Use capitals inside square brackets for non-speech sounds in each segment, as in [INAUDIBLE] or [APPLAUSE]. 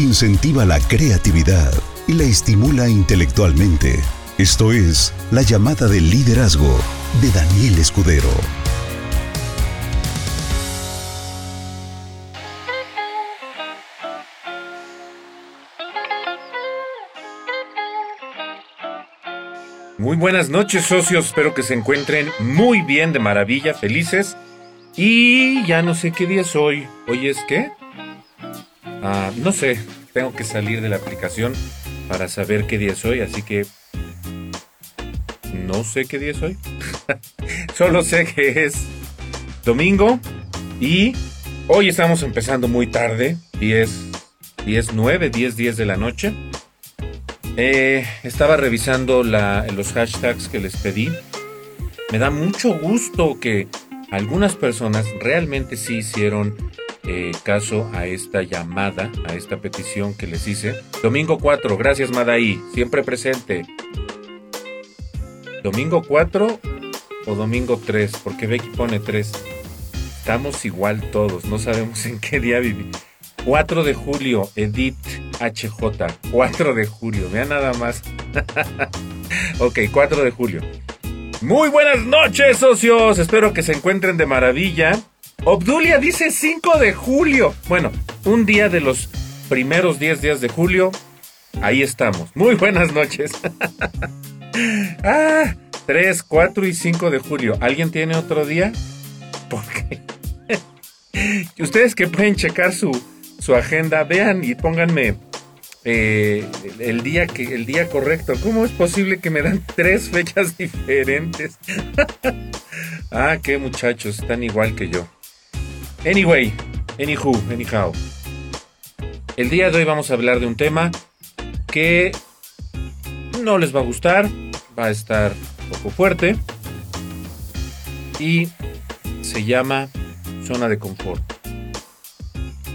incentiva la creatividad y la estimula intelectualmente. Esto es La llamada del liderazgo de Daniel Escudero. Muy buenas noches socios, espero que se encuentren muy bien, de maravilla, felices. Y ya no sé qué día es hoy. ¿Hoy es qué? Ah, no sé, tengo que salir de la aplicación para saber qué día es hoy, así que no sé qué día es hoy. [LAUGHS] Solo sé que es domingo y hoy estamos empezando muy tarde, 10, 10, 9, 10, 10 de la noche. Eh, estaba revisando los hashtags que les pedí. Me da mucho gusto que algunas personas realmente sí hicieron eh, caso a esta llamada, a esta petición que les hice. Domingo 4, gracias Madaí, siempre presente. Domingo 4 o domingo 3, porque Becky pone 3. Estamos igual todos, no sabemos [LAUGHS] en qué día vivir. 4 de julio, Edith HJ. 4 de julio, vean nada más. [LAUGHS] ok, 4 de julio. Muy buenas noches, socios. Espero que se encuentren de maravilla. Obdulia dice 5 de julio. Bueno, un día de los primeros 10 días de julio. Ahí estamos. Muy buenas noches. [LAUGHS] ah, 3, 4 y 5 de julio. ¿Alguien tiene otro día? Porque [LAUGHS] ustedes que pueden checar su, su agenda, vean y pónganme eh, el, día que, el día correcto. ¿Cómo es posible que me dan [LAUGHS] tres fechas diferentes? ah, qué muchachos, están igual que yo. Anyway, anywho, anyhow. El día de hoy vamos a hablar de un tema que no les va a gustar, va a estar un poco fuerte y se llama zona de confort.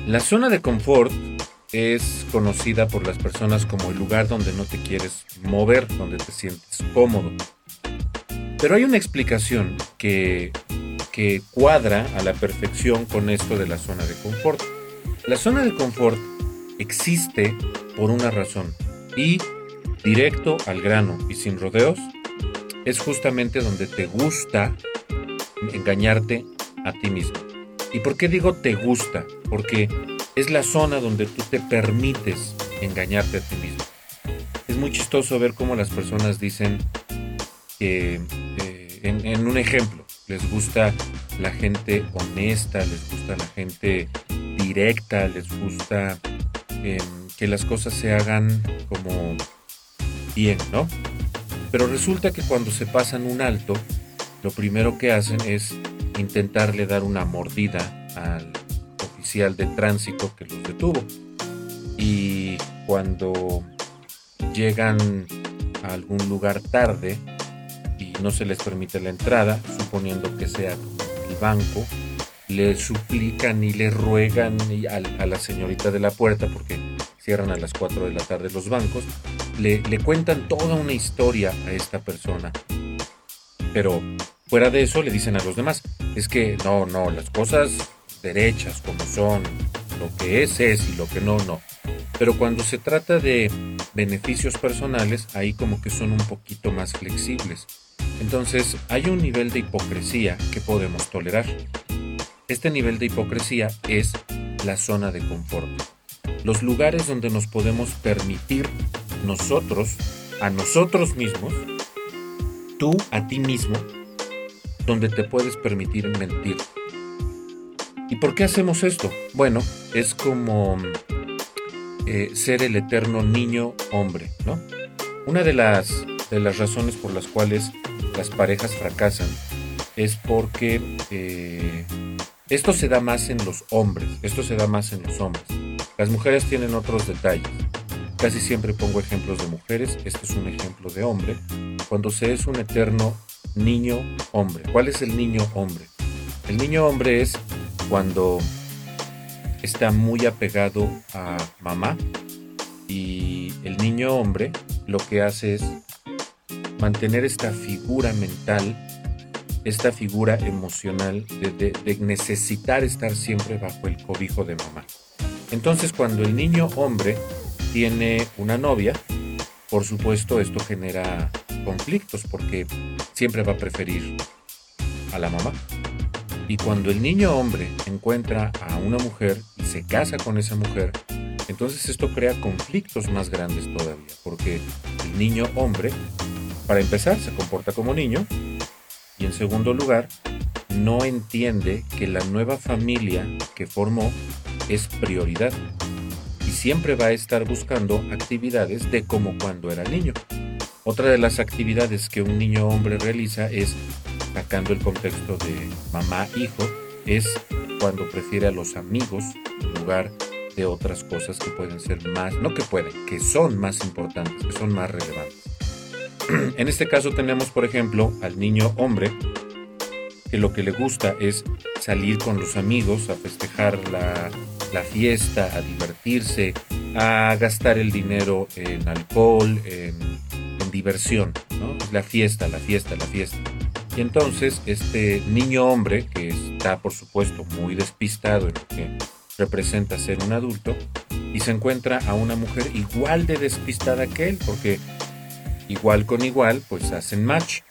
La zona de confort es conocida por las personas como el lugar donde no te quieres mover, donde te sientes cómodo. Pero hay una explicación que, que cuadra a la perfección con esto de la zona de confort. La zona de confort existe por una razón y directo al grano y sin rodeos es justamente donde te gusta engañarte a ti mismo. ¿Y por qué digo te gusta? Porque es la zona donde tú te permites engañarte a ti mismo. Es muy chistoso ver cómo las personas dicen que, eh, en, un ejemplo, les gusta la gente honesta, les gusta la gente directa, les gusta em, que las cosas se hagan como bien, ¿no? Pero resulta que cuando se pasan un alto, lo primero que hacen es intentarle dar una mordida al de tránsito que los detuvo. Y cuando llegan a algún lugar tarde no se les permite la entrada, suponiendo que sea el banco, le suplican y le ruegan a, la señorita de la puerta, porque cierran a las 4 de la tarde los bancos, le, le cuentan toda una historia a esta persona. Pero fuera de eso le dicen a los demás, es que no, no, las cosas derechas como son, lo que es es y lo que no, no. Pero cuando se trata de beneficios personales, ahí como que son un poquito más flexibles. Entonces hay un nivel de hipocresía que podemos tolerar. Este nivel de hipocresía es la zona de confort. Los lugares donde nos podemos permitir nosotros, a nosotros mismos, tú a ti mismo, donde te puedes permitir mentir ¿Y por qué hacemos esto? Bueno, es como eh, ser el eterno niño hombre, ¿no? Una de las, de las razones por las cuales las parejas fracasan es porque eh, esto se da más en los hombres, esto se da más en los hombres. Las mujeres tienen otros detalles. Casi siempre pongo ejemplos de mujeres, este es un ejemplo de hombre. Cuando se es un eterno niño hombre. ¿Cuál es el niño hombre? El niño hombre es cuando está muy apegado a mamá y el niño hombre lo que hace es mantener esta figura mental, esta figura emocional de, necesitar estar siempre bajo el cobijo de mamá. Entonces cuando el niño hombre tiene una novia, por supuesto esto genera conflictos porque siempre va a preferir a la mamá. Y cuando el niño hombre encuentra a una mujer y se casa con esa mujer, entonces esto crea conflictos más grandes todavía, porque el niño hombre, para empezar, se comporta como niño, y en segundo lugar, no entiende que la nueva familia que formó es prioridad y siempre va a estar buscando actividades de como cuando era niño. Otra de las actividades que un niño hombre realiza es, sacando el contexto de mamá-hijo, es cuando prefiere a los amigos en lugar de otras cosas que pueden ser más, no que pueden, que son más importantes, que son más relevantes. [CLEARS THROAT] en este caso tenemos, por ejemplo, al niño hombre que lo que le gusta es salir con los amigos a festejar la, fiesta, a divertirse, a gastar el dinero en alcohol, en, diversión, ¿no? La fiesta, la fiesta, la fiesta. Y entonces este niño hombre, que está por supuesto muy despistado en lo que representa ser un adulto, y se encuentra a una mujer igual de despistada que él, porque igual con igual, pues hacen match.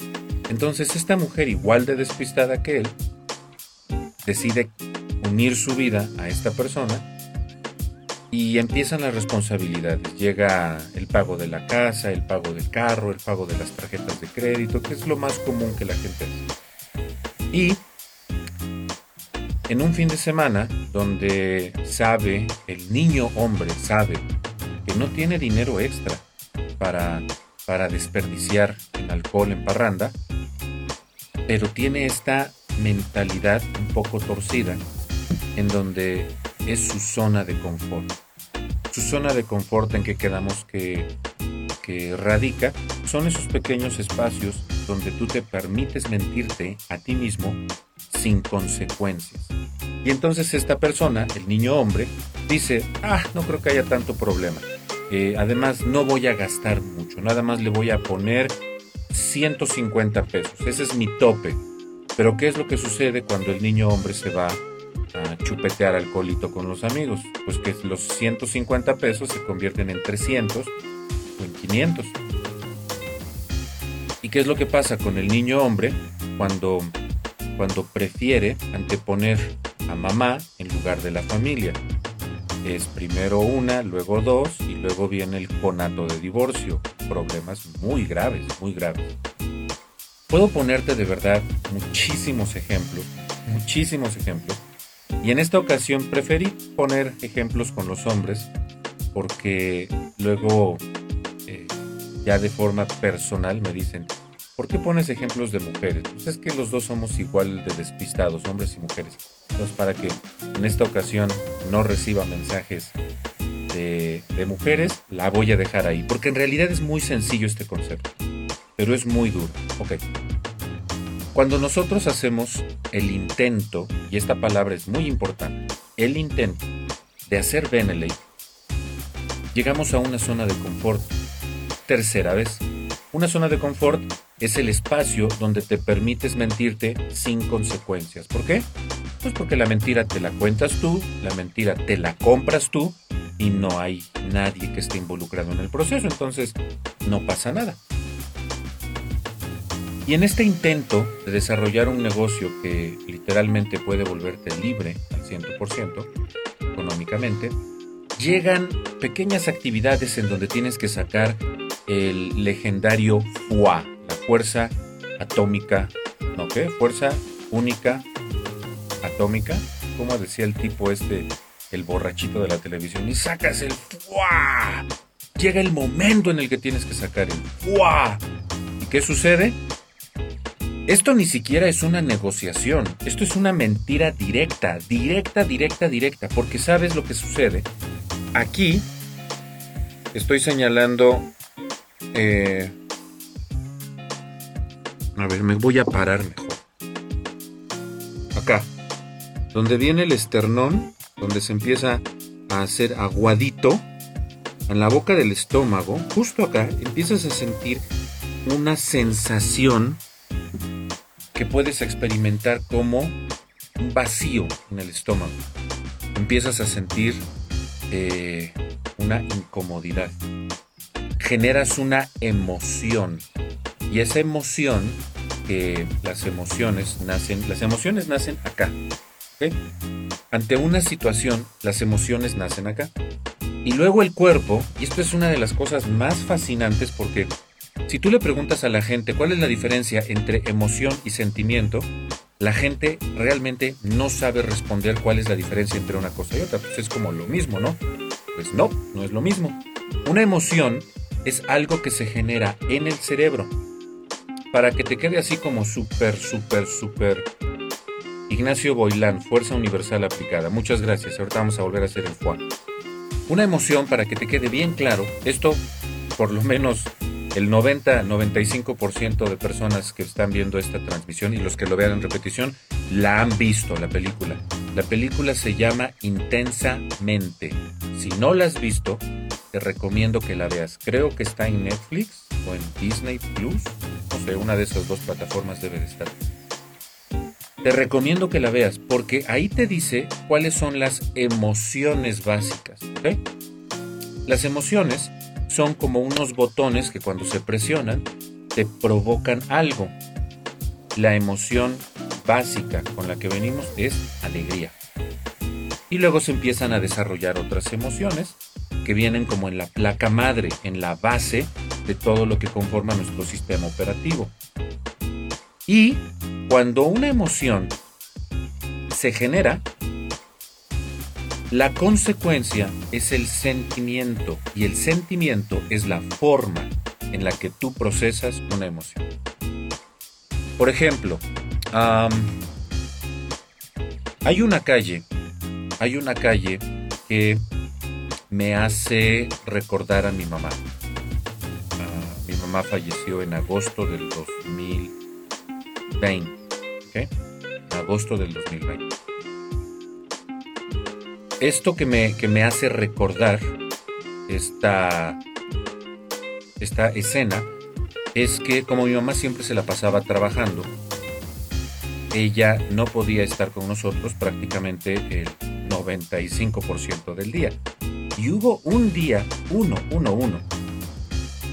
Entonces esta mujer, igual de despistada que él, decide unir su vida a esta persona y empiezan las responsabilidades. Llega el pago de la casa, el pago del carro, el pago de las tarjetas de crédito, que es lo más común que la gente hace. Y en un fin de semana donde sabe, el niño hombre sabe que no tiene dinero extra para, para desperdiciar en alcohol, en parranda, pero tiene esta mentalidad un poco torcida en donde es su zona de confort. Su zona de confort en que quedamos que, que radica son esos pequeños espacios donde tú te permites mentirte a ti mismo sin consecuencias. Y entonces esta persona, el niño hombre, dice, ah, no creo que haya tanto problema. Eh, además, no voy a gastar mucho, nada más le voy a poner 150 pesos. Ese es mi tope. Pero ¿qué es lo que sucede cuando el niño hombre se va a chupetear alcoholito con los amigos? Pues que los 150 pesos se convierten en 300 o en 500. ¿Y qué es lo que pasa con el niño hombre cuando, cuando prefiere anteponer a mamá en lugar de la familia? Es primero una, luego dos y luego viene el conato de divorcio problemas muy graves, muy graves. Puedo ponerte de verdad muchísimos ejemplos, muchísimos ejemplos, y en esta ocasión preferí poner ejemplos con los hombres porque luego eh, ya de forma personal me dicen, ¿por qué pones ejemplos de mujeres? Pues es que los dos somos igual de despistados, hombres y mujeres. Entonces para que en esta ocasión no reciba mensajes de, mujeres, la voy a dejar ahí, porque en realidad es muy sencillo este concepto, pero es muy duro. Ok. Cuando nosotros hacemos el intento, y esta palabra es muy importante, el intento de hacer Beneley, llegamos a una zona de confort. Tercera vez, una zona de confort es el espacio donde te permites mentirte sin consecuencias. ¿Por qué? Pues porque la mentira te la cuentas tú, la mentira te la compras tú y no hay nadie que esté involucrado en el proceso, entonces no pasa nada. Y en este intento de desarrollar un negocio que literalmente puede volverte libre al 100% económicamente, llegan pequeñas actividades en donde tienes que sacar el legendario FUA, fuerza atómica, ¿no qué? Fuerza única atómica, como decía el tipo este el borrachito de la televisión y sacas el ¡fua! Llega el momento en el que tienes que sacar el ¡fua! ¿Y qué sucede? Esto ni siquiera es una negociación, esto es una mentira directa, directa, directa, directa, porque sabes lo que sucede. Aquí estoy señalando... Eh, a ver, me voy a parar mejor. Acá, donde viene el esternón, donde se empieza a hacer aguadito en la boca del estómago, justo acá, empiezas a sentir una sensación que puedes experimentar como un vacío en el estómago. Empiezas a sentir eh, una incomodidad. Generas una emoción. Y esa emoción, que las emociones nacen, las emociones nacen acá. Ante una situación, las emociones nacen acá. Y luego el cuerpo, y esto es una de las cosas más fascinantes porque si tú le preguntas a la gente cuál es la diferencia entre emoción y sentimiento, la gente realmente no sabe responder cuál es la diferencia entre una cosa y otra. Pues es como lo mismo, ¿no? Pues no, no es lo mismo. Una emoción es algo que se genera en el cerebro. Para que te quede así como súper, súper, súper. Ignacio Boilán, Fuerza Universal Aplicada. Muchas gracias. Ahorita vamos a volver a hacer el Juan. Una emoción, para que te quede bien claro, esto por lo menos el 90-95% de personas que están viendo esta transmisión y los que lo vean en repetición la han visto, la película. La película se llama Intensamente. Si no la has visto, te recomiendo que la veas. Creo que está en Netflix o en Disney Plus. Sé, una de esas dos plataformas debe de estar. Te recomiendo que la veas porque ahí te dice cuáles son las emociones básicas. Las emociones son como unos botones que cuando se presionan te provocan algo. La emoción básica con la que venimos es alegría. Y luego se empiezan a desarrollar otras emociones que vienen como en la placa madre, en la base de todo lo que conforma nuestro sistema operativo. Y cuando una emoción se genera, la consecuencia es el sentimiento y el sentimiento es la forma en la que tú procesas una emoción. Por ejemplo, hay una calle, hay una calle que me hace recordar a mi mamá. Mamá falleció en agosto del 2020. ¿okay? Agosto del 2020 esto que me, que me hace recordar esta, esta escena es que como mi mamá siempre se la pasaba trabajando, ella no podía estar con nosotros prácticamente el 95% del día. Y hubo un día, uno, uno, uno,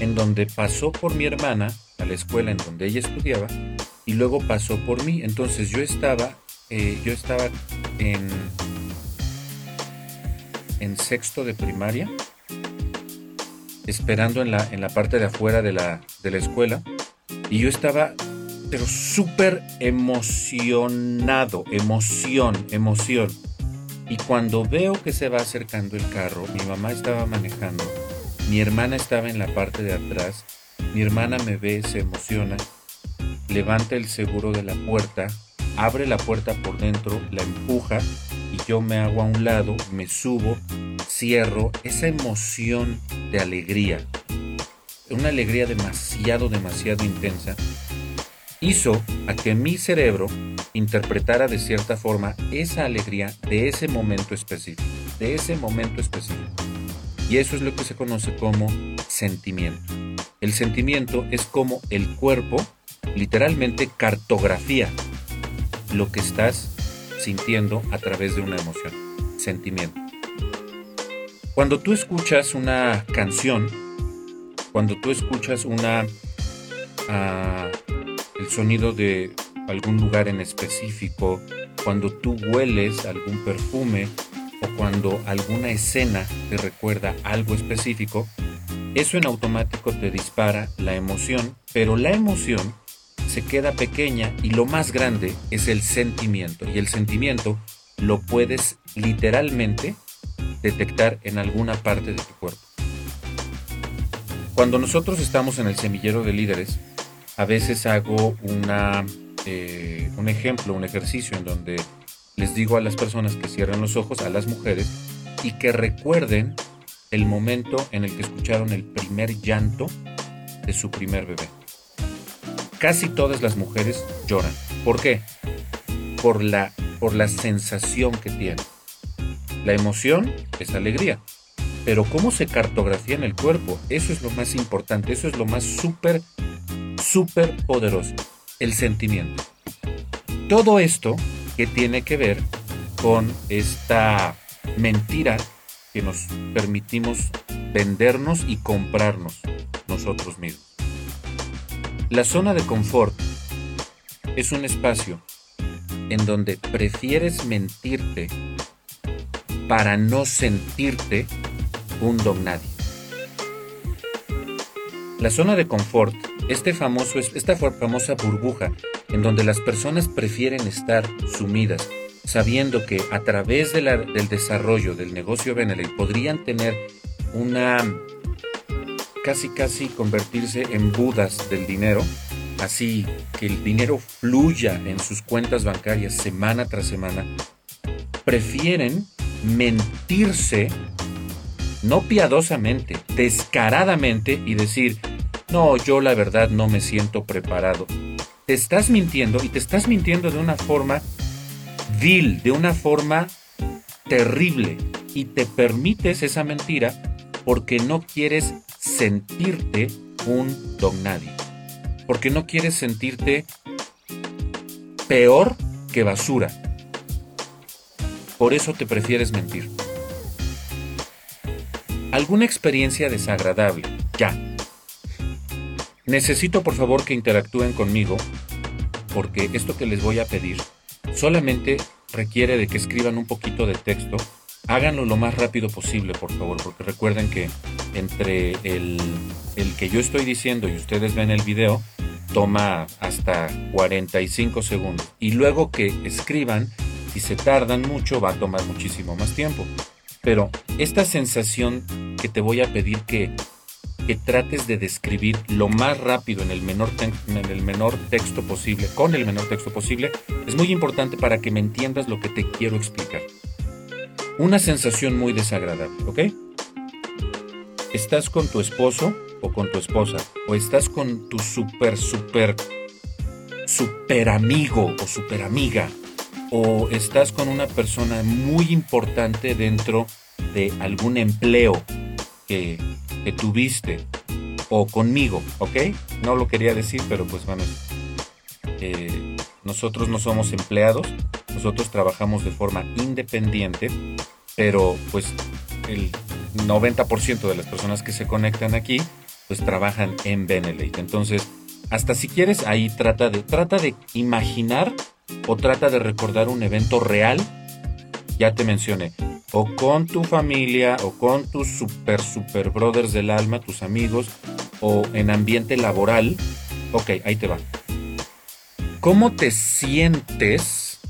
en donde pasó por mi hermana a la escuela en donde ella estudiaba y luego pasó por mí. Entonces yo estaba, eh, yo estaba en sexto de primaria, esperando en la, en la parte de afuera de la, de la escuela, y yo estaba, pero súper emocionado, emoción, emoción. Y cuando veo que se va acercando el carro, mi mamá estaba manejando, mi hermana estaba en la parte de atrás, mi hermana me ve, se emociona, levanta el seguro de la puerta, abre la puerta por dentro, la empuja y yo me hago a un lado, me subo, cierro, esa emoción de alegría, una alegría demasiado, demasiado intensa, hizo a que mi cerebro interpretara de cierta forma esa alegría de ese momento específico, de ese momento específico. Y eso es lo que se conoce como sentimiento. El sentimiento es como el cuerpo literalmente cartografía lo que estás sintiendo a través de una emoción, sentimiento. Cuando tú escuchas una canción, cuando tú escuchas una ah, el sonido de algún lugar en específico, cuando tú hueles algún perfume o cuando alguna escena te recuerda algo específico, eso en automático te dispara la emoción, pero la emoción se queda pequeña y lo más grande es el sentimiento. Y el sentimiento lo puedes literalmente detectar en alguna parte de tu cuerpo. Cuando nosotros estamos en el semillero de líderes, a veces hago una, eh, un ejemplo, un ejercicio en donde les digo a las personas que cierren los ojos, a las mujeres, y que recuerden el momento en el que escucharon el primer llanto de su primer bebé casi todas las mujeres lloran. ¿Por qué? Por la, por la sensación que tienen. La emoción es alegría. Pero cómo se cartografía en el cuerpo, eso es lo más importante, eso es lo más súper, súper poderoso, el sentimiento. Todo esto que tiene que ver con esta mentira que nos permitimos vendernos y comprarnos nosotros mismos. La zona de confort es un espacio en donde prefieres mentirte para no sentirte un don nadie. La zona de confort, este famoso, esta famosa burbuja en donde las personas prefieren estar sumidas, sabiendo que a través del desarrollo del negocio Beneley podrían tener una casi casi convertirse en budas del dinero, así que el dinero fluya en sus cuentas bancarias semana tras semana, prefieren mentirse, no piadosamente, descaradamente y decir, no, yo la verdad no me siento preparado. Te estás mintiendo y te estás mintiendo de una forma vil, de una forma terrible y te permites esa mentira porque no quieres sentirte un don nadie. Porque no quieres sentirte peor que basura. Por eso te prefieres mentir. ¿Alguna experiencia desagradable? Ya. Necesito por favor que interactúen conmigo porque esto que les voy a pedir solamente requiere de que escriban un poquito de texto háganlo lo más rápido posible, por favor, porque recuerden que entre el, que yo estoy diciendo y ustedes ven el video, toma hasta 45 segundos. Y luego que escriban, si se tardan mucho, va a tomar muchísimo más tiempo. Pero esta sensación que te voy a pedir que, que trates de describir lo más rápido en el, menor en el menor texto posible, con el menor texto posible, es muy importante para que me entiendas lo que te quiero explicar una sensación muy desagradable, ¿ok? Estás con tu esposo o con tu esposa, o estás con tu super, super, super amigo o super amiga, o estás con una persona muy importante dentro de algún empleo que, tuviste, o conmigo, ¿ok? No lo quería decir, pero pues bueno, eh, nosotros no somos empleados, nosotros trabajamos de forma independiente, pero pues el 90% de las personas que se conectan aquí pues trabajan en Benelete. Entonces, hasta si quieres ahí trata de trata de imaginar o trata de recordar un evento real. Ya te mencioné, o con tu familia o con tus super super brothers del alma, tus amigos o en ambiente laboral. Ok, ahí te va. ¿Cómo te sientes?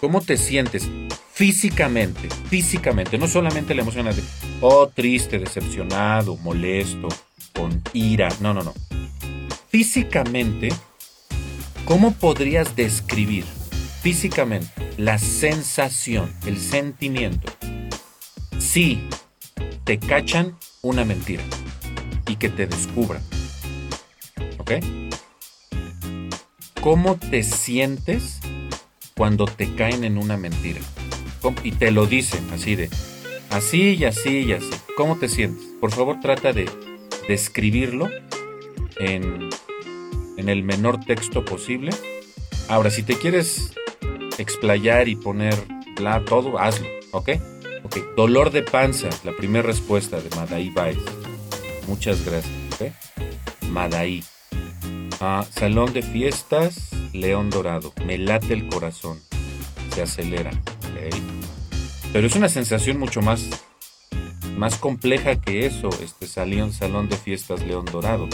¿Cómo te sientes físicamente? Físicamente, no solamente la emoción de, oh, triste, decepcionado, molesto, con ira. No, no, no. Físicamente, ¿cómo podrías describir físicamente la sensación, el sentimiento, si te cachan una mentira y que te descubran? ¿Ok? cómo te sientes cuando te caen en una mentira. Y te lo dicen así de, así y así y así. ¿Cómo te sientes? Por favor trata de describirlo en, en el menor texto posible. Ahora, si te quieres explayar y poner bla, todo, hazlo, ¿ok? Ok, dolor de panza, la primera respuesta de Madaí Baez. Muchas gracias, ¿ok? Madaí. Ah, salón de fiestas, León Dorado. Me late el corazón. Se acelera. Pero es una sensación mucho más, más compleja que eso, este salón, salón de fiestas, León Dorado.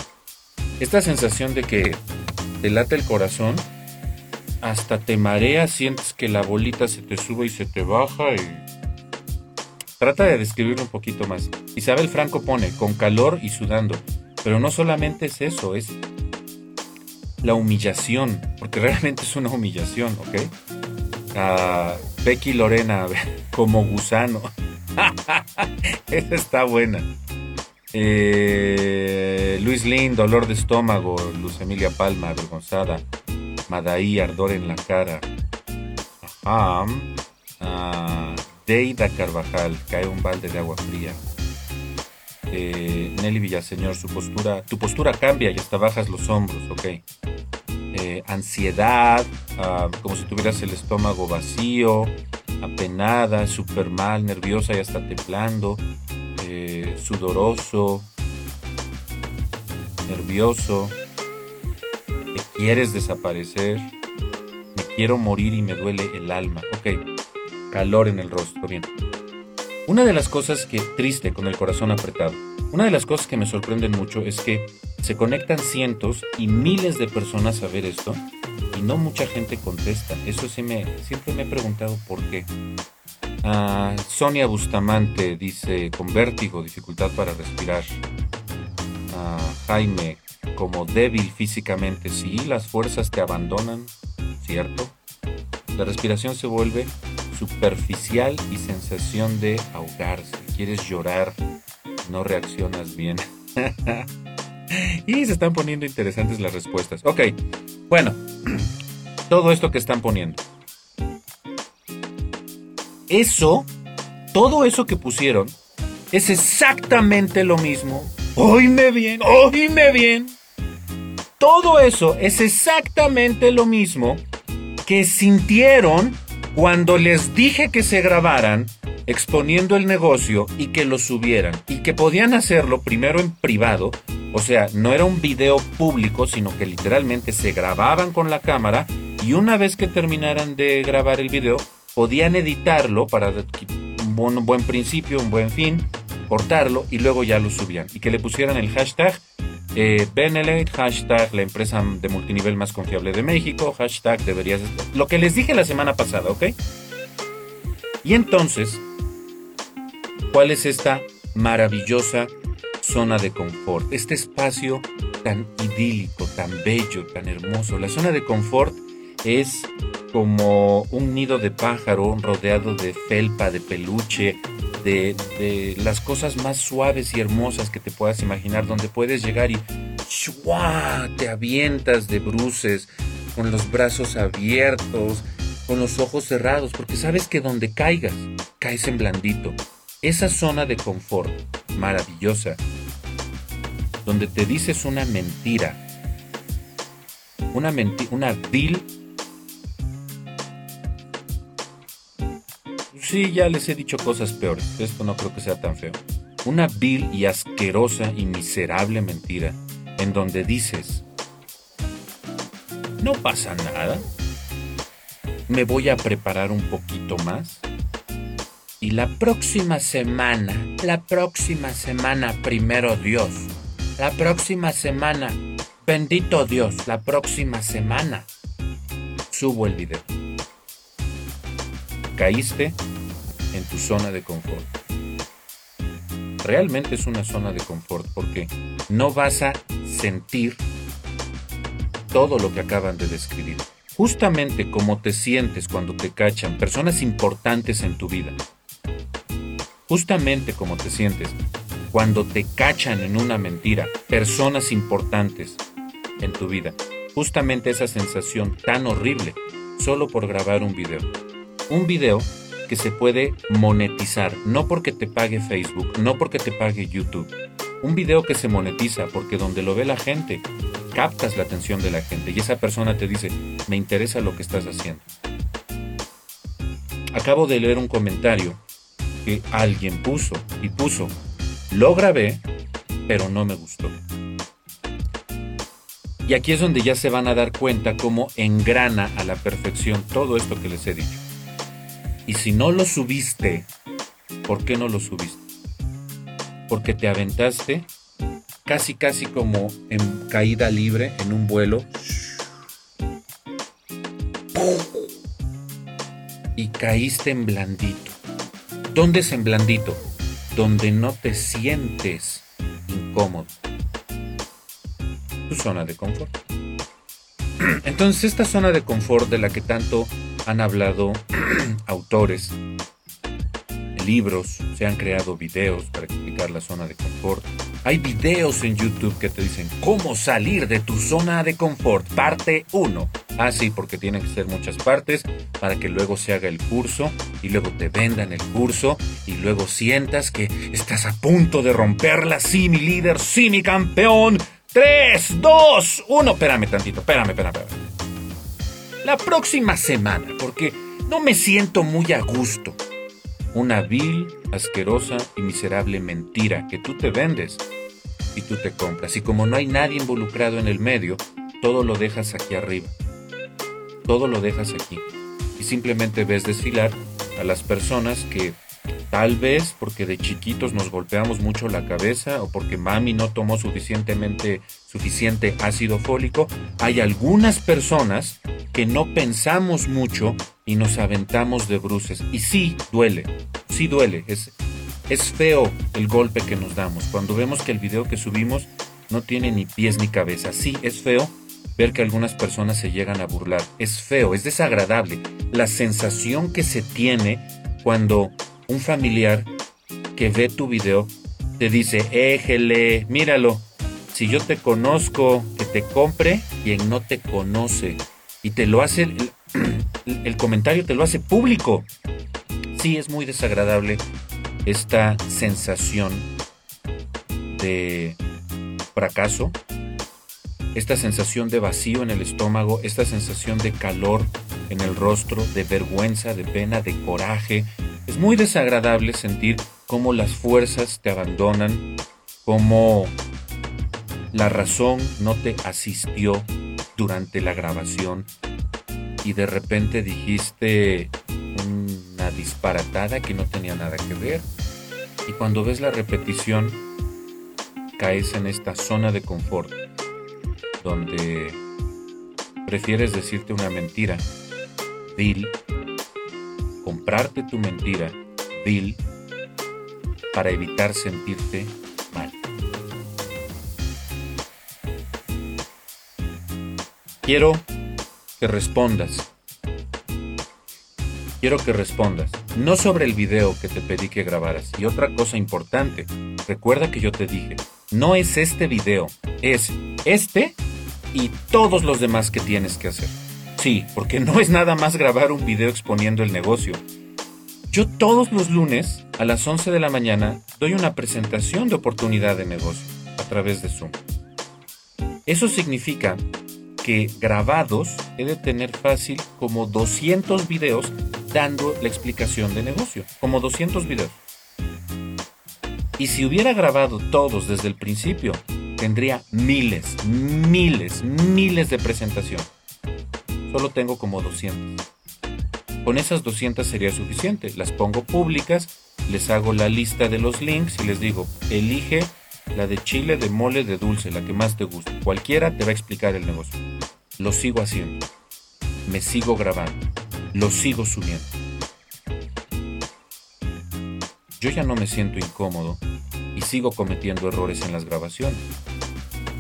Esta sensación de que te late el corazón, hasta te marea, sientes que la bolita se te sube y se te baja y... Trata de describirlo un poquito más. Isabel Franco pone, con calor y sudando. Pero no solamente es eso, es la humillación, porque [LAUGHS] realmente es una humillación, ¿ok? Becky Lorena, como gusano. [LAUGHS] Esa está buena. Eh, Luis Lin, dolor de estómago. Luz Emilia Palma, avergonzada. Madaí, ardor en la cara. Ajá. Ah, Deida Carvajal, cae un balde de agua fría. Eh, Nelly Villaseñor, su postura, tu postura cambia y hasta bajas los hombros, ok. Eh, ansiedad, ah, como si tuvieras el estómago vacío, apenada, súper mal, nerviosa y hasta temblando, eh, sudoroso, nervioso, quieres desaparecer, me quiero morir y me duele el alma. Ok, calor en el rostro, bien. Una de las cosas que, triste con el corazón apretado, una de las cosas que me sorprenden mucho es que se conectan cientos y miles de personas a ver esto y no mucha gente contesta. Eso sí me, siempre me he preguntado por qué. Ah, Sonia Bustamante dice, con vértigo, dificultad para respirar. Ah, Jaime, como débil físicamente, sí, las fuerzas te abandonan, ¿cierto? La respiración se vuelve superficial y sensación de ahogarse. Quieres llorar, no reaccionas bien. [LAUGHS] y se están poniendo interesantes las respuestas. Ok, bueno, [CLEARS THROAT] todo esto que están poniendo. Eso, todo eso que pusieron, es exactamente lo mismo. Oíme bien, oíme bien. Todo eso es exactamente lo mismo que sintieron cuando les dije que se grabaran exponiendo el negocio y que lo subieran y que podían hacerlo primero en privado, o sea, no era un video público, sino que literalmente se grababan con la cámara y una vez que terminaran de grabar el video, podían editarlo para un buen principio, un buen fin, cortarlo y luego ya lo subían y que le pusieran el hashtag eh, hashtag la empresa de multinivel más confiable de México, hashtag deberías... Lo que les dije la semana pasada, ¿ok? Y entonces, ¿cuál es esta maravillosa zona de confort? Este espacio tan idílico, tan bello, tan hermoso. La zona de confort es como un nido de pájaro rodeado de felpa, de peluche, de, las cosas más suaves y hermosas que te puedas imaginar, donde puedes llegar y te avientas de bruces, con los brazos abiertos, con los ojos cerrados, porque sabes que donde caigas, caes en blandito. Esa zona de confort maravillosa, donde te dices una mentira, una mentira, una vil Sí, ya les he dicho cosas peores. Esto no creo que sea tan feo. Una vil y asquerosa y miserable mentira en donde dices, no pasa nada, me voy a preparar un poquito más y la próxima semana, la próxima semana, primero Dios, la próxima semana, bendito Dios, la próxima semana, subo el video. Caíste en tu zona de confort. Realmente es una zona de confort porque no vas a sentir todo lo que acaban de describir. Justamente como te sientes cuando te cachan personas importantes en tu vida. Justamente como te sientes cuando te cachan en una mentira personas importantes en tu vida. Justamente esa sensación tan horrible solo por grabar un video. Un video que se puede monetizar, no porque te pague Facebook, no porque te pague YouTube. Un video que se monetiza porque donde lo ve la gente, captas la atención de la gente y esa persona te dice, me interesa lo que estás haciendo. Acabo de leer un comentario que alguien puso y puso, lo grabé, pero no me gustó. Y aquí es donde ya se van a dar cuenta cómo engrana a la perfección todo esto que les he dicho. Y si no lo subiste, ¿por qué no lo subiste? Porque te aventaste casi casi como en caída libre en un vuelo. Y caíste en blandito. ¿Dónde es en blandito? Donde no te sientes incómodo. Tu zona de confort. [CLEARS THROAT] Entonces esta zona de confort de la que tanto han hablado [CLEARS THROAT] autores, libros, se han creado videos para explicar la zona de confort. Hay videos en YouTube que te dicen cómo salir de tu zona de confort, parte 1. Ah, sí, porque tienen que ser muchas partes para que luego se haga el curso y luego te vendan el curso y luego sientas que estás a punto de romperla. Sí, mi líder, sí, mi campeón. 3, 2, 1. Espérame tantito, espérame, espérame, espérame. La próxima semana, porque no me siento muy a gusto. Una vil, asquerosa y miserable mentira que tú te vendes y tú te compras. Y como no hay nadie involucrado en el medio, todo lo dejas aquí arriba. Todo lo dejas aquí. Y simplemente ves desfilar a las personas que tal vez porque de chiquitos nos golpeamos mucho la cabeza o porque mami no tomó suficientemente suficiente ácido fólico, hay algunas personas que no pensamos mucho y nos aventamos de bruces. Y sí duele, sí duele, es, es feo el golpe que nos damos. Cuando vemos que el video que subimos no tiene ni pies ni cabeza, sí es feo ver que algunas personas se llegan a burlar. Es feo, es desagradable. La sensación que se tiene cuando un familiar que ve tu video te dice, éjele, míralo, si yo te conozco, que te compre, quien no te conoce. Y te lo hace, el, comentario te lo hace público. Sí, es muy desagradable esta sensación de fracaso, esta sensación de vacío en el estómago, esta sensación de calor en el rostro, de vergüenza, de pena, de coraje, es muy desagradable sentir cómo las fuerzas te abandonan, cómo la razón no te asistió durante la grabación y de repente dijiste una disparatada que no tenía nada que ver. Y cuando ves la repetición, caes en esta zona de confort, donde prefieres decirte una mentira vil comprarte tu mentira vil para evitar sentirte Quiero que respondas. Quiero que respondas, no sobre el video que te pedí que grabaras. Y otra cosa importante, recuerda que yo te dije, no es este video, es este y todos los demás que tienes que hacer. Sí, porque no es nada más grabar un video exponiendo el negocio. Yo todos los lunes a las 11 de la mañana doy una presentación de oportunidad de negocio a través de Zoom. Eso significa que grabados he de tener fácil como 200 videos dando la explicación de negocio, como 200 videos. Y si hubiera grabado todos desde el principio, tendría miles, miles, miles de presentación solo tengo como 200. Con esas 200 sería suficiente. Las pongo públicas, les hago la lista de los links y les digo, elige la de chile, de mole, de dulce, la que más te guste. Cualquiera te va a explicar el negocio. Lo sigo haciendo. Me sigo grabando. Lo sigo subiendo. Yo ya no me siento incómodo y sigo cometiendo errores en las grabaciones.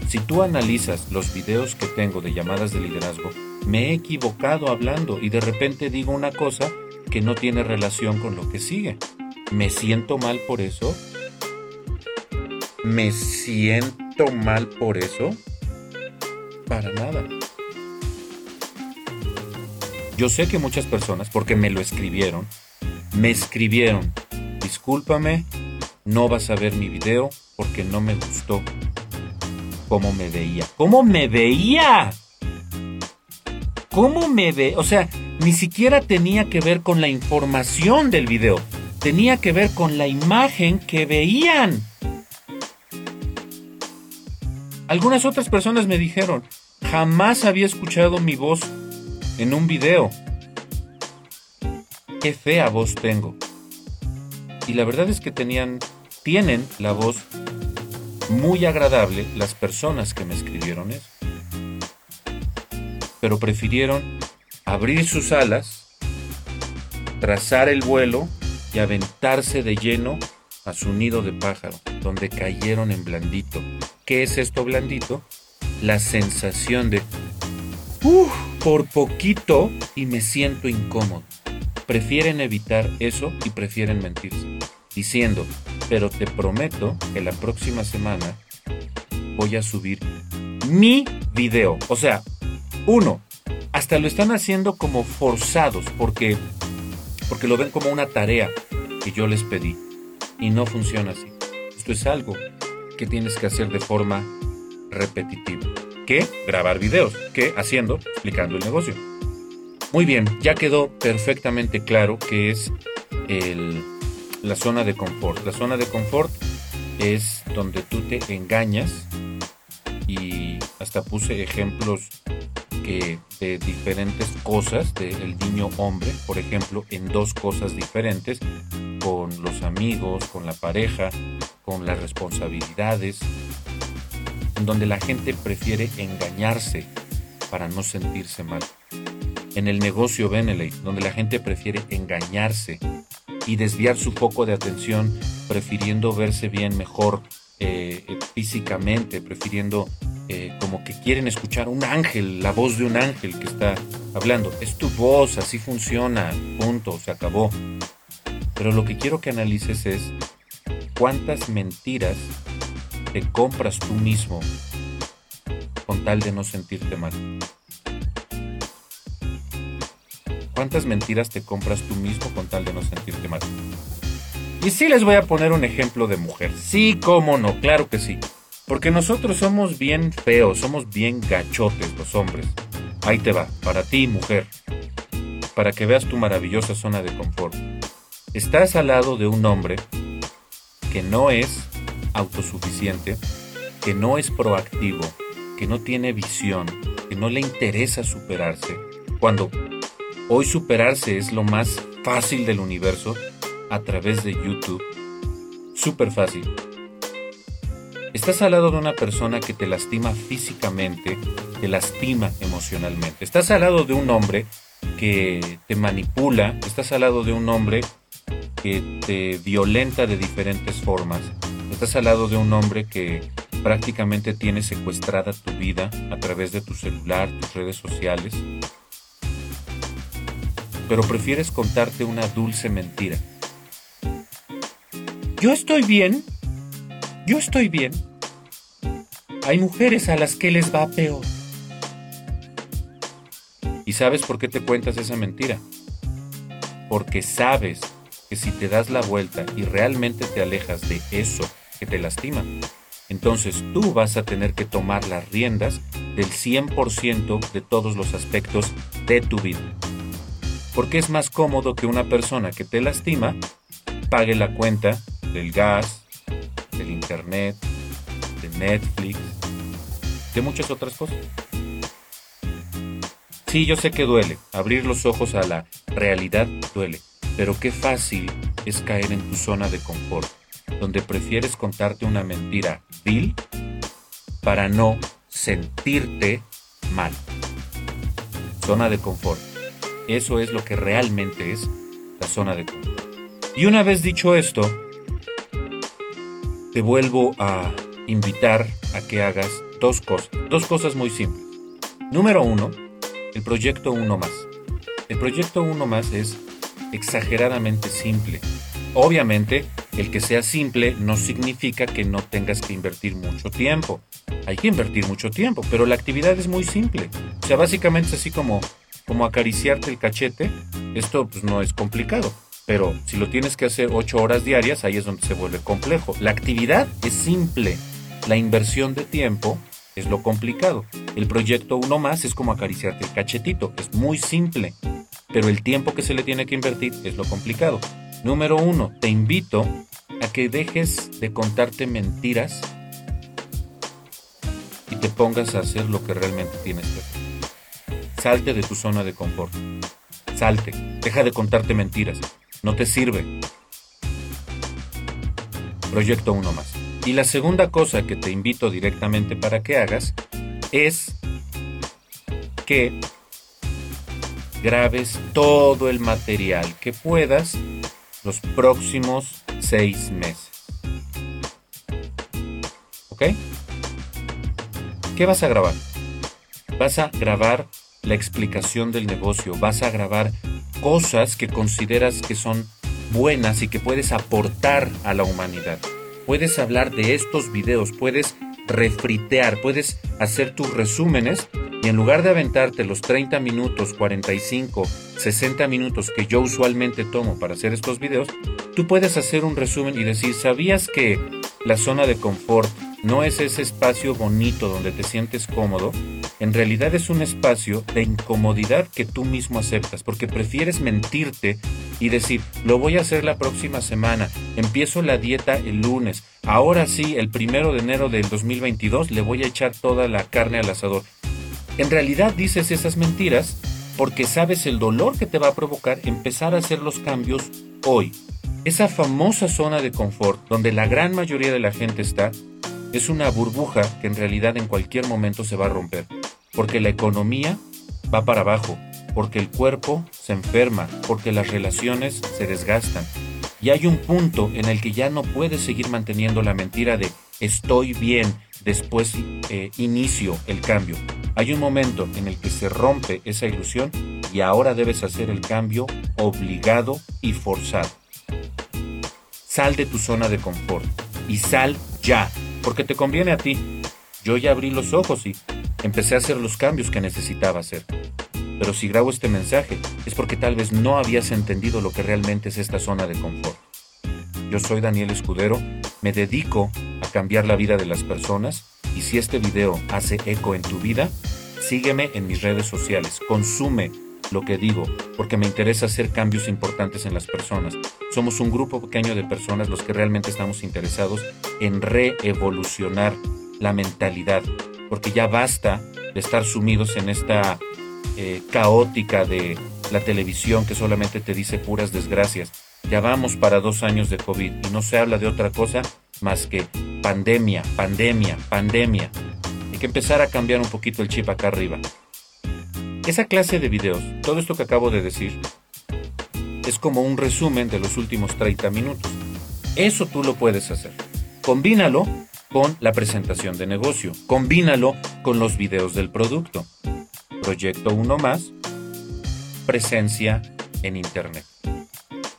Si tú analizas los videos que tengo de llamadas de liderazgo, me he equivocado hablando y de repente digo una cosa que no tiene relación con lo que sigue. ¿Me siento mal por eso? ¿Me siento mal por eso? Para nada. Yo sé que muchas personas, porque me lo escribieron, me escribieron, discúlpame, no vas a ver mi video porque no me gustó cómo me veía. ¿Cómo me veía? ¿Cómo me ve? O sea, ni siquiera tenía que ver con la información del video. Tenía que ver con la imagen que veían. Algunas otras personas me dijeron, jamás había escuchado mi voz en un video. Qué fea voz tengo. Y la verdad es que tenían, tienen la voz muy agradable las personas que me escribieron eso. Pero prefirieron abrir sus alas, trazar el vuelo y aventarse de lleno a su nido de pájaro, donde cayeron en blandito. ¿Qué es esto blandito? La sensación de, uff, por poquito y me siento incómodo. Prefieren evitar eso y prefieren mentirse, diciendo, pero te prometo que la próxima semana voy a subir mi video. O sea, uno, hasta lo están haciendo como forzados porque, porque lo ven como una tarea que yo les pedí. Y no funciona así. Esto es algo que tienes que hacer de forma repetitiva. ¿Qué? Grabar videos. ¿Qué? Haciendo, explicando el negocio. Muy bien, ya quedó perfectamente claro que es la zona de confort. La zona de confort es donde tú te engañas y hasta puse ejemplos que de diferentes cosas del niño hombre, por ejemplo, en dos cosas diferentes, con los amigos, con la pareja, con las responsabilidades, en donde la gente prefiere engañarse para no sentirse mal en el negocio Beneley, donde la gente prefiere engañarse y desviar su foco de atención, prefiriendo verse bien mejor eh, eh, físicamente, prefiriendo eh, como que quieren escuchar un ángel, la voz de un ángel que está hablando. Es tu voz, así funciona, punto, se acabó. Pero lo que quiero que analices es cuántas mentiras te compras tú mismo con tal de no sentirte mal. ¿Cuántas mentiras te compras tú mismo con tal de no sentirte mal? Y sí les voy a poner un ejemplo de mujer. Sí, cómo no, claro que sí. Porque nosotros somos bien feos, somos bien gachotes los hombres. Ahí te va, para ti, mujer. Para que veas tu maravillosa zona de confort. Estás al lado de un hombre que no es autosuficiente, que no es proactivo, que no tiene visión, que no le interesa superarse. Cuando Hoy superarse es lo más fácil del universo a través de YouTube. Súper fácil. Estás al lado de una persona que te lastima físicamente, te lastima emocionalmente. Estás al lado de un hombre que te manipula, estás al lado de un hombre que te violenta de diferentes formas, estás al lado de un hombre que prácticamente tiene secuestrada tu vida a través de tu celular, tus redes sociales, pero prefieres contarte una dulce mentira. Yo estoy bien. Yo estoy bien. Hay mujeres a las que les va peor. ¿Y sabes por qué te cuentas esa mentira? Porque sabes que si te das la vuelta y realmente te alejas de eso que te lastima, entonces tú vas a tener que tomar las riendas del 100% de todos los aspectos de tu vida porque es más cómodo que una persona que te lastima pague la cuenta del gas, del internet, de Netflix, de muchas otras cosas. Sí, yo sé que duele, abrir los ojos a la realidad duele, pero qué fácil es caer en tu zona de confort, donde prefieres contarte una mentira vil para no sentirte mal. Zona de confort. Eso es lo que realmente es la zona de confort. Y una vez dicho esto, te vuelvo a invitar a que hagas dos cosas, dos cosas muy simples. Número uno, el proyecto uno más. El proyecto uno más es exageradamente simple. Obviamente, el que sea simple no significa que no tengas que invertir mucho tiempo. Hay que invertir mucho tiempo, pero la actividad es muy simple. O sea, básicamente es así como como acariciarte el cachete, esto pues, no es complicado. Pero si lo tienes que hacer ocho horas diarias, ahí es donde se vuelve complejo. La actividad es simple. La inversión de tiempo es lo complicado. El proyecto uno más es como acariciarte el cachetito. Es muy simple. Pero el tiempo que se le tiene que invertir es lo complicado. Número uno, te invito a que dejes de contarte mentiras y te pongas a hacer lo que realmente tienes que hacer. Salte de tu zona de confort. Salte. Deja de contarte mentiras. No te sirve. Proyecto uno más. Y la segunda cosa que te invito directamente para que hagas es que grabes todo el material que puedas los próximos seis meses. ¿Ok? ¿Qué vas a grabar? Vas a grabar la explicación del negocio, vas a grabar cosas que consideras que son buenas y que puedes aportar a la humanidad. Puedes hablar de estos videos, puedes refritear, puedes hacer tus resúmenes y en lugar de aventarte los 30 minutos, 45, 60 minutos que yo usualmente tomo para hacer estos videos, tú puedes hacer un resumen y decir, ¿sabías que la zona de confort no es ese espacio bonito donde te sientes cómodo? en realidad es un espacio de incomodidad que tú mismo aceptas, porque prefieres mentirte y decir, lo voy a hacer la próxima semana, empiezo la dieta el lunes, ahora sí, el primero de enero del 2022 le voy a echar toda la carne al asador. En realidad dices esas mentiras porque sabes el dolor que te va a provocar empezar a hacer los cambios hoy. Esa famosa zona de confort donde la gran mayoría de la gente está es una burbuja que en realidad en cualquier momento se va a romper porque la economía va para abajo, porque el cuerpo se enferma, porque las relaciones se desgastan. Y hay un punto en el que ya no puedes seguir manteniendo la mentira de estoy bien, después eh, inicio el cambio. Hay un momento en el que se rompe esa ilusión y ahora debes hacer el cambio obligado y forzado. Sal de tu zona de confort y sal ya, porque te conviene a ti. Yo ya abrí los ojos y empecé a hacer los cambios que necesitaba hacer. Pero si grabo este mensaje es porque tal vez no habías entendido lo que realmente es esta zona de confort. Yo soy Daniel Escudero, me dedico a cambiar la vida de las personas y si este video hace eco en tu vida, sígueme en mis redes sociales, consume lo que digo, porque me interesa hacer cambios importantes en las personas. Somos un grupo pequeño de personas los que realmente estamos interesados en reevolucionar la mentalidad, porque ya basta de estar sumidos en esta eh, caótica de la televisión que solamente te dice puras desgracias. Ya vamos para dos años de COVID y no se habla de otra cosa más que pandemia, pandemia, pandemia. Hay que empezar a cambiar un poquito el chip acá arriba. Esa clase de videos, todo esto que acabo de decir, es como un resumen de los últimos 30 minutos. Eso tú lo puedes hacer. Combínalo con la presentación de negocio. Combínalo con los videos del producto. Proyecto uno más, presencia en Internet.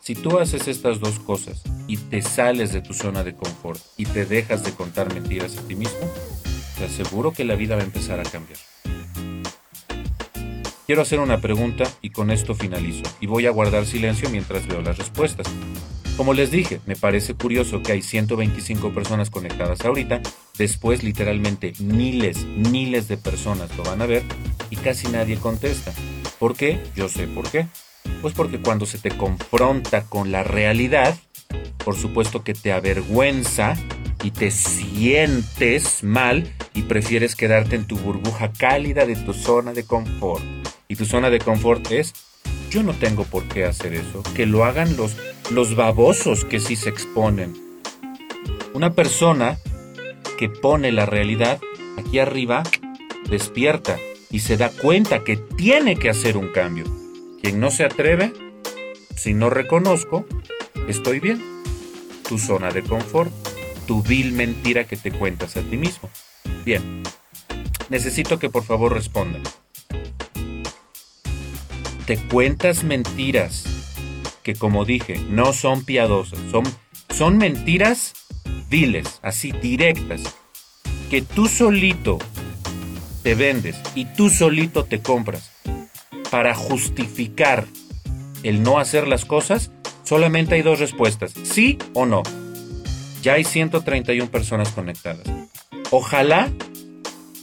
Si tú haces estas dos cosas y te sales de tu zona de confort y te dejas de contar mentiras a ti mismo, te aseguro que la vida va a empezar a cambiar. Quiero hacer una pregunta y con esto finalizo. Y voy a guardar silencio mientras veo las respuestas. Como les dije, me parece curioso que hay 125 personas conectadas ahorita, después literalmente miles, miles de personas lo van a ver y casi nadie contesta. ¿Por qué? Yo sé por qué. Pues porque cuando se te confronta con la realidad, por supuesto que te avergüenza y te sientes mal y prefieres quedarte en tu burbuja cálida de tu zona de confort. Y tu zona de confort es, yo no tengo por qué hacer eso, que lo hagan los los babosos que sí se exponen. Una persona que pone la realidad aquí arriba despierta y se da cuenta que tiene que hacer un cambio. Quien no se atreve, si no reconozco, estoy bien. Tu zona de confort, tu vil mentira que te cuentas a ti mismo. Bien, necesito que por favor respondan. ¿Te cuentas mentiras que como dije, no son piadosas, son, son mentiras viles, así directas, que tú solito te vendes y tú solito te compras para justificar el no hacer las cosas, solamente hay dos respuestas, sí o no. Ya hay 131 personas conectadas. Ojalá,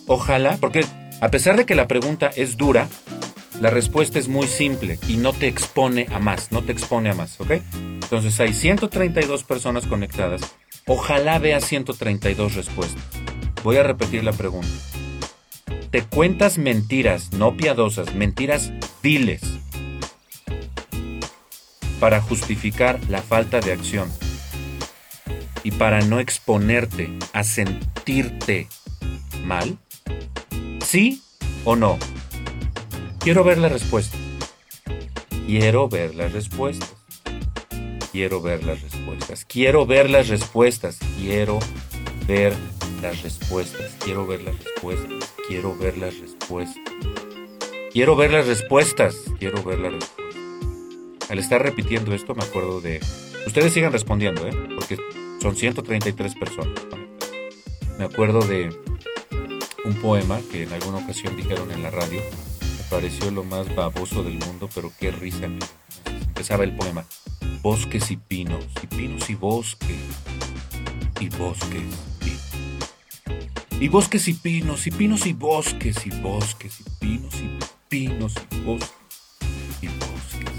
ojalá, porque a pesar de que la pregunta es dura, la respuesta es muy simple y no te expone a más, no te expone a más, ¿ok? Entonces hay 132 personas conectadas. Ojalá veas 132 respuestas. Voy a repetir la pregunta. Te cuentas mentiras, no piadosas, mentiras viles, para justificar la falta de acción y para no exponerte a sentirte mal? ¿Sí o no? Quiero ver la respuesta. Quiero ver las respuestas. Quiero ver las respuestas. Quiero ver las respuestas. Quiero ver las respuestas. Quiero ver las respuestas. Quiero ver las respuestas. Quiero ver las respuestas. Quiero ver las respuestas. Al estar repitiendo esto me acuerdo de... Ustedes sigan respondiendo, ¿eh? Porque son 133 personas. Me acuerdo de un poema que en alguna ocasión dijeron en la radio pareció lo más baboso del mundo, pero qué risa. Empezaba el poema. Bosques y pinos, y pinos y bosques, y bosques. Y... Bosques y pinos, y pinos y bosques, y bosques, y pinos y pinos y bosques, y bosques,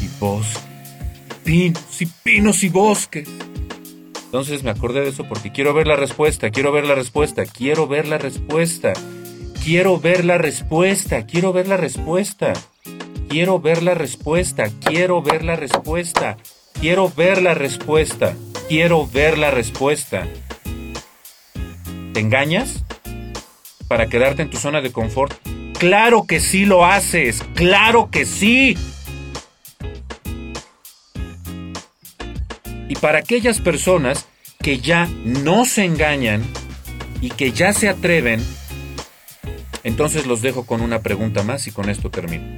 y bosques, pinos y pinos y bosques. Entonces me acordé de eso porque quiero ver la respuesta, quiero ver la respuesta, quiero ver la respuesta, quiero ver la respuesta, quiero ver la respuesta, quiero ver la respuesta, quiero ver la respuesta, quiero ver la respuesta, quiero ver la respuesta. ¿Te engañas? ¿Para quedarte en tu zona de confort? Claro que sí lo haces, claro que sí. Y para aquellas personas que ya no se engañan y que ya se atreven, entonces los dejo con una pregunta más y con esto termino.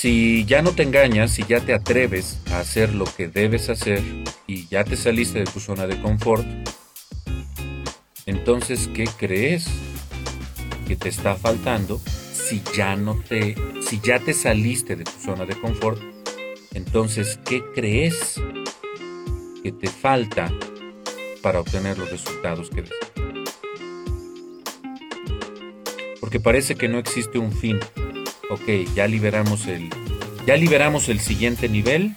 Si ya no te engañas, si ya te atreves a hacer lo que debes hacer y ya te saliste de tu zona de confort, entonces ¿qué crees que te está faltando si ya no te si ya te saliste de tu zona de confort entonces, ¿qué crees que te falta para obtener los resultados que deseas? Porque parece que no existe un fin. Ok, ya liberamos el ya liberamos el siguiente nivel,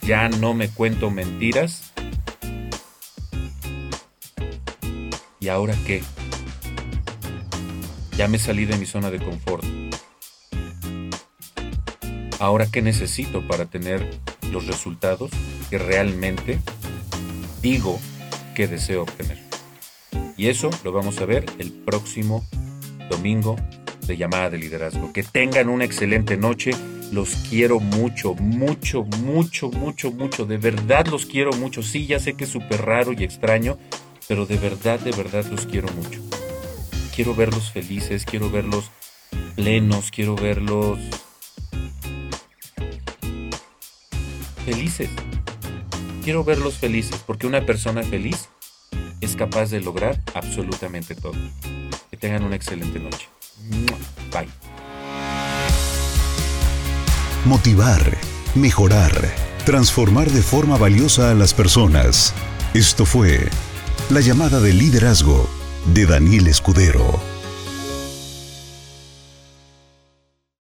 ya no me cuento mentiras. ¿Y ahora qué? Ya me salí de mi zona de confort. Ahora, ¿qué necesito para tener los resultados que realmente digo que deseo obtener? Y eso lo vamos a ver el próximo domingo de llamada de liderazgo. Que tengan una excelente noche. Los quiero mucho, mucho, mucho, mucho, mucho. De verdad los quiero mucho. Sí, ya sé que es súper raro y extraño, pero de verdad, de verdad los quiero mucho. Quiero verlos felices, quiero verlos plenos, quiero verlos felices. Quiero verlos felices, porque una persona feliz es capaz de lograr absolutamente todo. Que tengan una excelente noche. Motivar, mejorar, transformar de forma valiosa a las personas. Esto fue la llamada de liderazgo de Daniel Escudero.